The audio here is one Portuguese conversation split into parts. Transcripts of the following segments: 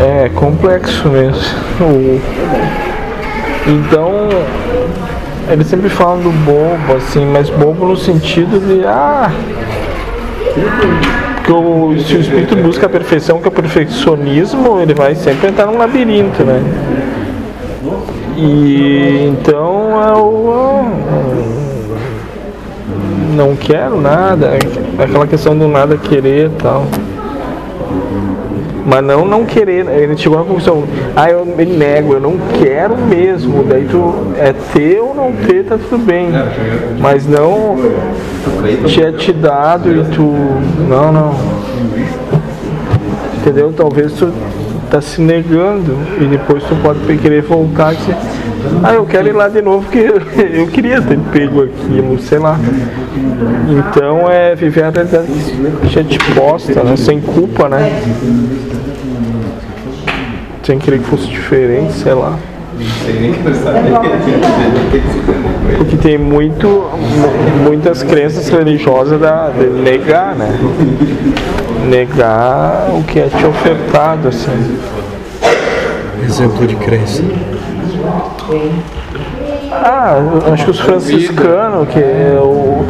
É complexo mesmo. Então, eles sempre falam do bobo, assim, mas bobo no sentido de, ah, que o, se o espírito busca a perfeição, que é o perfeccionismo, ele vai sempre entrar num labirinto, né? E então é o. Não quero nada, é aquela questão do nada querer e tal. Mas não não querer, ele chegou na conclusão, ah, eu me nego, eu não quero mesmo. Daí tu é ter ou não ter, tá tudo bem. Mas não é te dado e tu. Não, não. Entendeu? Talvez tu tá se negando e depois tu pode querer voltar e dizer, ah, eu quero ir lá de novo porque eu queria ter pego aquilo, sei lá. Então é viver a realidade que posta, né? Sem culpa, né? Sem querer que fosse diferente, sei lá. Porque tem muito, mu- muitas crenças religiosas da, de negar, né? Negar o que é te ofertado, assim. Exemplo de crença. Ah, acho que os franciscanos, que é o,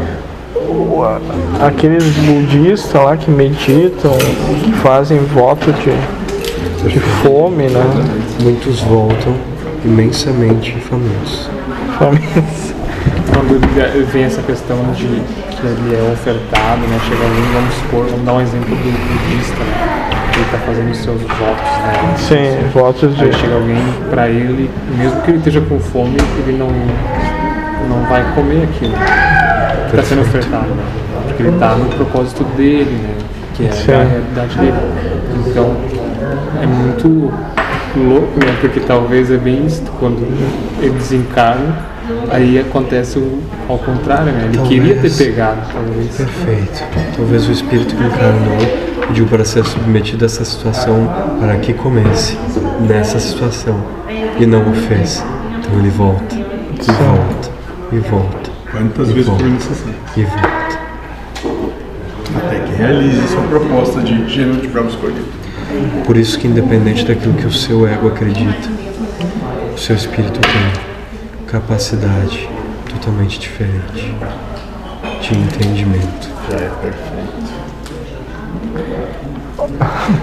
o- a- aqueles budistas lá que meditam, que fazem voto de, de fome, né? Muitos voltam imensamente famintos. Famintos. Quando vem essa questão de que ele é ofertado, né? Chega alguém, vamos supor, vamos dar um exemplo do budista, né? Ele está fazendo os seus votos, né? Sim, votos de. Aí chega alguém para ele, mesmo que ele esteja com fome, ele não, não vai comer aquilo que está sendo ofertado, né? Porque ele está no propósito dele, né? Que é Sim. a realidade dele. Então, é muito louco, né? Porque talvez é bem isso, quando ele desencarna, aí acontece o, ao contrário, né? Ele queria ter Talvez. pegado, talvez. Perfeito. Talvez o espírito que encarnou pediu para ser submetido a essa situação para que comece nessa situação e não o fez. Então ele volta, e volta, e volta, Quantas E vezes volta. for necessário. e volta. Até que realize sua proposta de gênero de prova escolhida. Por isso que independente daquilo que o seu ego acredita, o seu espírito tem capacidade totalmente diferente de entendimento. Já é perfeito.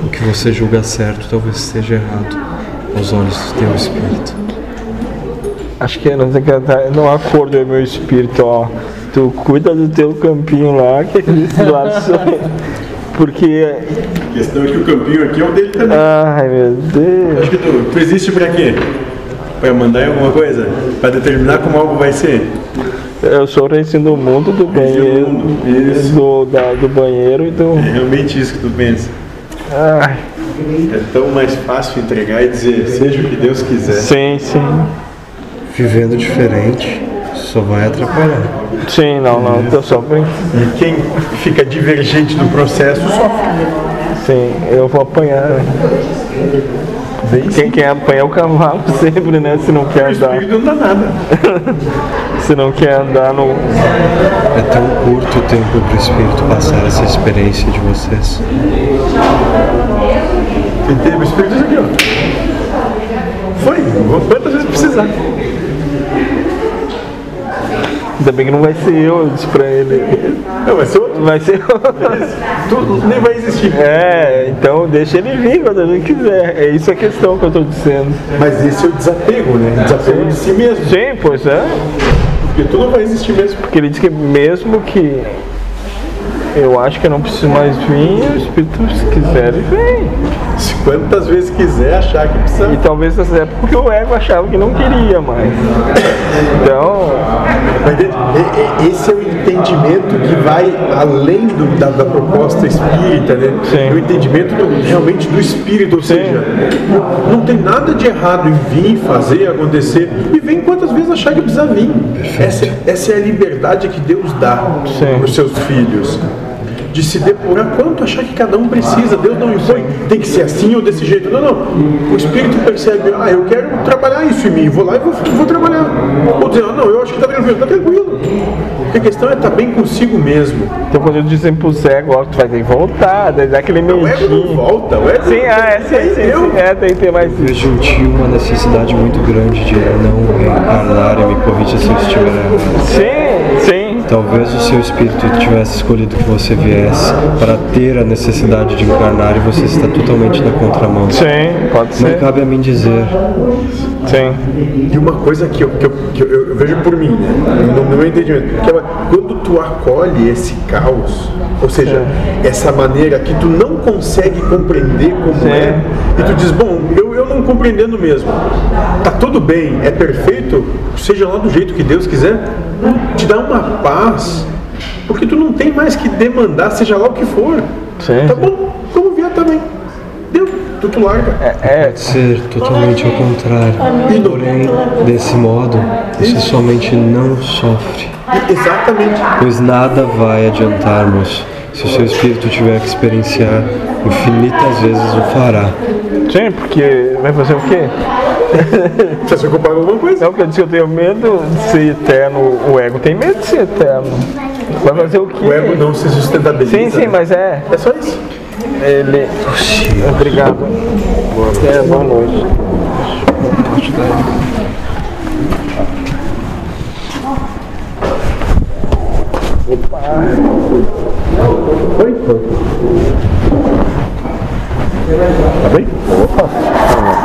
O que você julga certo talvez esteja errado aos olhos do teu espírito. Acho que não tem que entrar no acordo é meu espírito, ó. Tu cuida do teu campinho lá, que esse lá só- Porque. A questão é que o campinho aqui é o dele também. Ai meu Deus. Acho que tu, tu existe pra quê? Pra mandar em alguma coisa? Pra determinar como algo vai ser? Eu sou o reizinho do mundo, do banheiro. mundo, isso. Do, da- do banheiro e do. É realmente isso que tu pensa. Ai, É tão mais fácil entregar e dizer, seja o que Deus quiser. sim, sim. Vivendo diferente só vai atrapalhar. Sim, não, não, tô só brincando. E quem fica divergente do processo sofre. Sim, eu vou apanhar. né? Quem quer apanhar é o cavalo sempre, né? Se não quer O andar. espírito não dá nada. Se não quer andar no. É tão curto o tempo para o espírito passar essa experiência de vocês. O espírito aqui, ó. Foi, vou quantas vezes precisar. Ainda bem que não vai ser eu, eu disse pra ele. Não, vai ser outro. Vai ser Tu nem vai existir. É, então deixa ele vir quando ele quiser. É isso a questão que eu tô dizendo. Mas esse é o desapego, né? Desapego de si mesmo. Sim, pois é. Porque tu não vai existir mesmo. Porque ele diz que mesmo que eu acho que eu não preciso mais vir, o Espírito, se quiser, ele vem. Se quantas vezes quiser achar que precisa. E talvez nessa época porque o ego achava que não queria mais. Então, Esse é o entendimento que vai além do- da, da proposta espírita, né? Sim. O entendimento do- realmente do espírito, ou seja, não, não tem nada de errado em vir, fazer, acontecer, e vem quantas vezes achar que precisa vir. Essa, essa é a liberdade que Deus dá Sim. para os seus filhos. De se depurar quanto achar que cada um precisa. Deus não impõe, tem que ser assim ou desse jeito. Não, não. O espírito percebe, ah, eu quero trabalhar isso em mim, vou lá e vou, vou trabalhar. Ou dizer, ah, não, eu acho que está tranquilo, está tranquilo. Porque a questão é estar bem consigo mesmo. Então quando dizem pro Zé agora tu vai ter que voltar, daí dá aquele O ego não medinho. volta, o ego Sim, ah, é, sim, sim, Eu- sim. É, tem que ter mais Eu vejo em ti uma necessidade muito grande de não reencarnar e me corrija se eu estiver. Sim, sim. Talvez o seu espírito tivesse escolhido que você viesse para ter a necessidade de encarnar e você está totalmente na contramão. Sim, pode Não ser. cabe a mim dizer. Sim. E uma coisa que eu, que eu, que eu- eu vejo por mim, né, no, no meu entendimento, que é, quando tu acolhe esse caos, ou seja, essa maneira que tu não consegue compreender como Sim. é, e tu diz, bom, eu não compreendendo mesmo, tá tudo bem, é perfeito, seja lá do jeito que Deus quiser, te dá uma paz, porque tu não tem mais que demandar, seja lá o que for. Sim. Tá bom, vamos ver também. Deu, tu, tu larga. É, Ser totalmente ao contrário. Porém, desse modo, você somente não sofre. Exatamente. Pois nada vai adiantar-nos. Se o seu espírito tiver que experienciar, infinitas vezes o fará. sim, porque vai fazer o quê? Você se ocupar com alguma coisa? Não, porque eu disse que eu tenho medo de ser eterno. O ego tem medo de ser eterno. Vai fazer o quê? O ego não se sustentabiliza. Sim, sim, mas é. É só isso. Ele. Obrigado. É, boa noite. Oi? Tá bem? Opa.